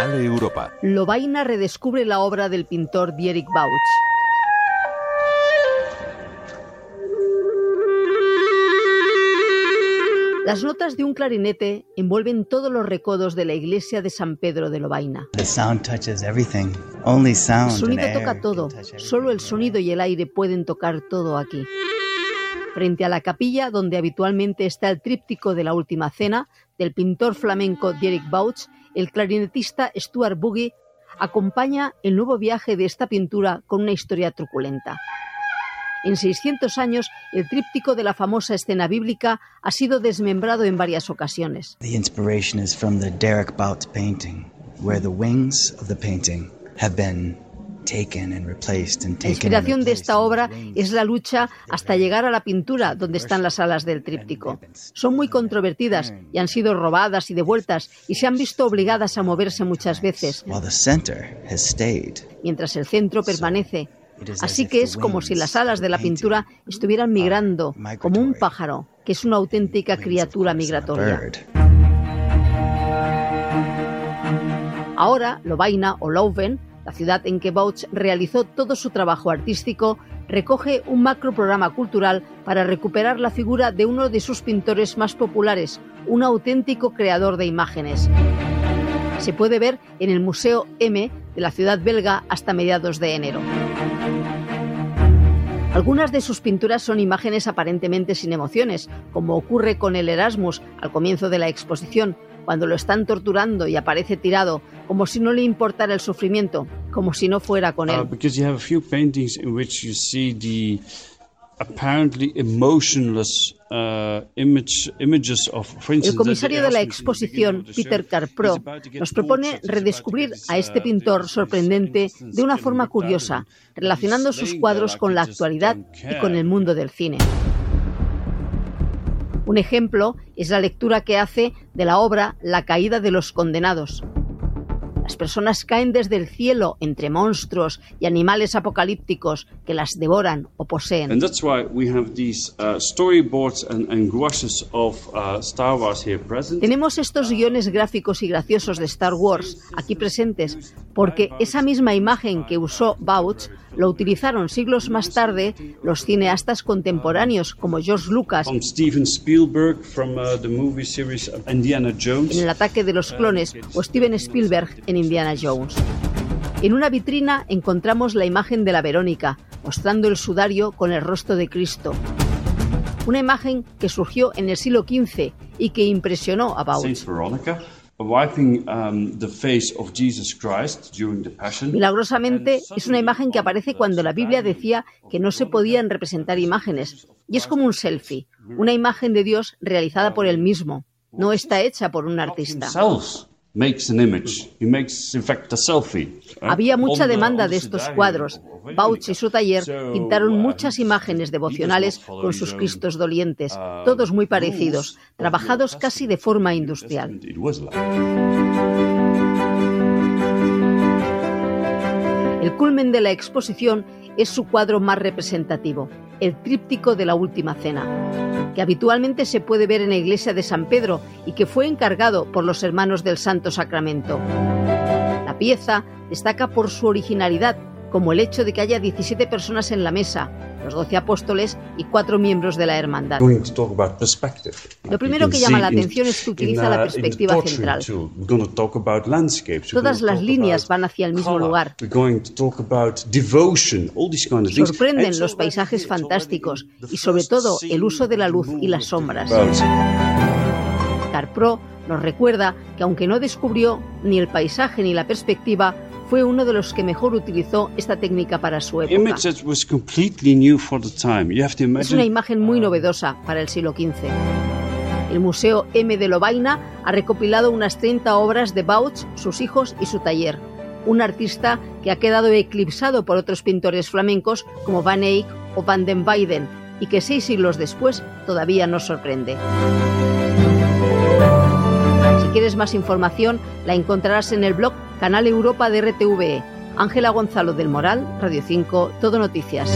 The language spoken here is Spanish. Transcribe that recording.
Canal Europa. Lobaina redescubre la obra del pintor Dierik Bauch. Las notas de un clarinete envuelven todos los recodos de la iglesia de San Pedro de Lobaina. The sound touches everything. El Only sound and sonido toca todo, solo el sonido y el aire pueden tocar todo aquí. Frente a la capilla donde habitualmente está el tríptico de la Última Cena del pintor flamenco Dierik Bauch, el clarinetista Stuart Boogie acompaña el nuevo viaje de esta pintura con una historia truculenta. En 600 años, el tríptico de la famosa escena bíblica ha sido desmembrado en varias ocasiones. The inspiration is from the Derek Bout painting, where the wings of the painting have been La inspiración de esta obra es la lucha hasta llegar a la pintura donde están las alas del tríptico. Son muy controvertidas y han sido robadas y devueltas y se han visto obligadas a moverse muchas veces, While the center has stayed. mientras el centro permanece. Así que es como si las alas de la pintura estuvieran migrando, como un pájaro, que es una auténtica criatura migratoria. Ahora, Lovaina o Leuven, la ciudad en que Bauch realizó todo su trabajo artístico, recoge un macroprograma cultural para recuperar la figura de uno de sus pintores más populares, un auténtico creador de imágenes. Se puede ver en el Museo M de la ciudad belga hasta mediados de enero. Algunas de sus pinturas son imágenes aparentemente sin emociones, como ocurre con el Erasmus al comienzo de la exposición, cuando lo están torturando y aparece tirado, como si no le importara el sufrimiento, como si no fuera con Uh, él. uh, instance, El comisario de la exposición, Peter Carpro, nos propone redescubrir a este uh, pintor sorprendente de una forma curiosa, relacionando sus cuadros con la actualidad y con el mundo del cine. Un ejemplo es la lectura que hace de la obra La caída de los condenados. Las personas caen desde el cielo entre monstruos y animales apocalípticos que las devoran o poseen. And that's why we have these storyboards and, and gouaches of Star Wars here present. Tenemos estos guiones gráficos y graciosos de Star Wars aquí presentes porque esa misma imagen que usó Bauch lo utilizaron siglos más tarde los cineastas contemporáneos como George Lucas Steven Spielberg from uh, the movie series Indiana Jones. en El ataque de los clones o Steven Spielberg en Indiana Jones. En una vitrina encontramos la imagen de la Verónica, mostrando el sudario con el rostro de Cristo. Una imagen que surgió en el siglo XV y que impresionó a Bauch. Saint Veronica wiping um, the face of Jesus Christ during the Passion. Milagrosamente es una imagen que aparece cuando la Biblia decía que no se podían representar imágenes. Y es como un selfie, una imagen de Dios realizada por él mismo. No está hecha por un artista. Himself makes an image. He makes, in fact, a selfie. right? Había mucha demanda de estos cuadros. Bauch y su taller pintaron muchas imágenes devocionales con sus Cristos dolientes, uh, todos muy parecidos, trabajados casi de forma industrial. El culmen de la exposición es su cuadro más representativo, el tríptico de la Última Cena, que habitualmente se puede ver en la iglesia de San Pedro y que fue encargado por los hermanos del Santo Sacramento. La pieza destaca por su originalidad, como el hecho de que haya 17 personas en la mesa, los 12 apóstoles y cuatro miembros de la hermandad. Lo primero que llama la atención es que utiliza la perspectiva central. We're going to talk about landscapes. We're Todas las líneas van hacia el mismo lugar. Sorprenden los paisajes fantásticos y sobre todo el uso de la luz y las sombras. Carpro nos recuerda que aunque no descubrió ni el paisaje ni la perspectiva, fue uno de los que mejor utilizó esta técnica para su época. Es una imagen muy novedosa para el siglo XV. El Museo M de Lovaina ha recopilado unas 30 obras de Bauch, sus hijos y su taller. Un artista que ha quedado eclipsado por otros pintores flamencos como Van Eyck o Van den Weyden y que seis siglos después todavía nos sorprende. Quieres más información, la encontrarás en el blog Canal Europa de RTVE. Ángela Gonzalo del Moral, Radio 5, Todo Noticias.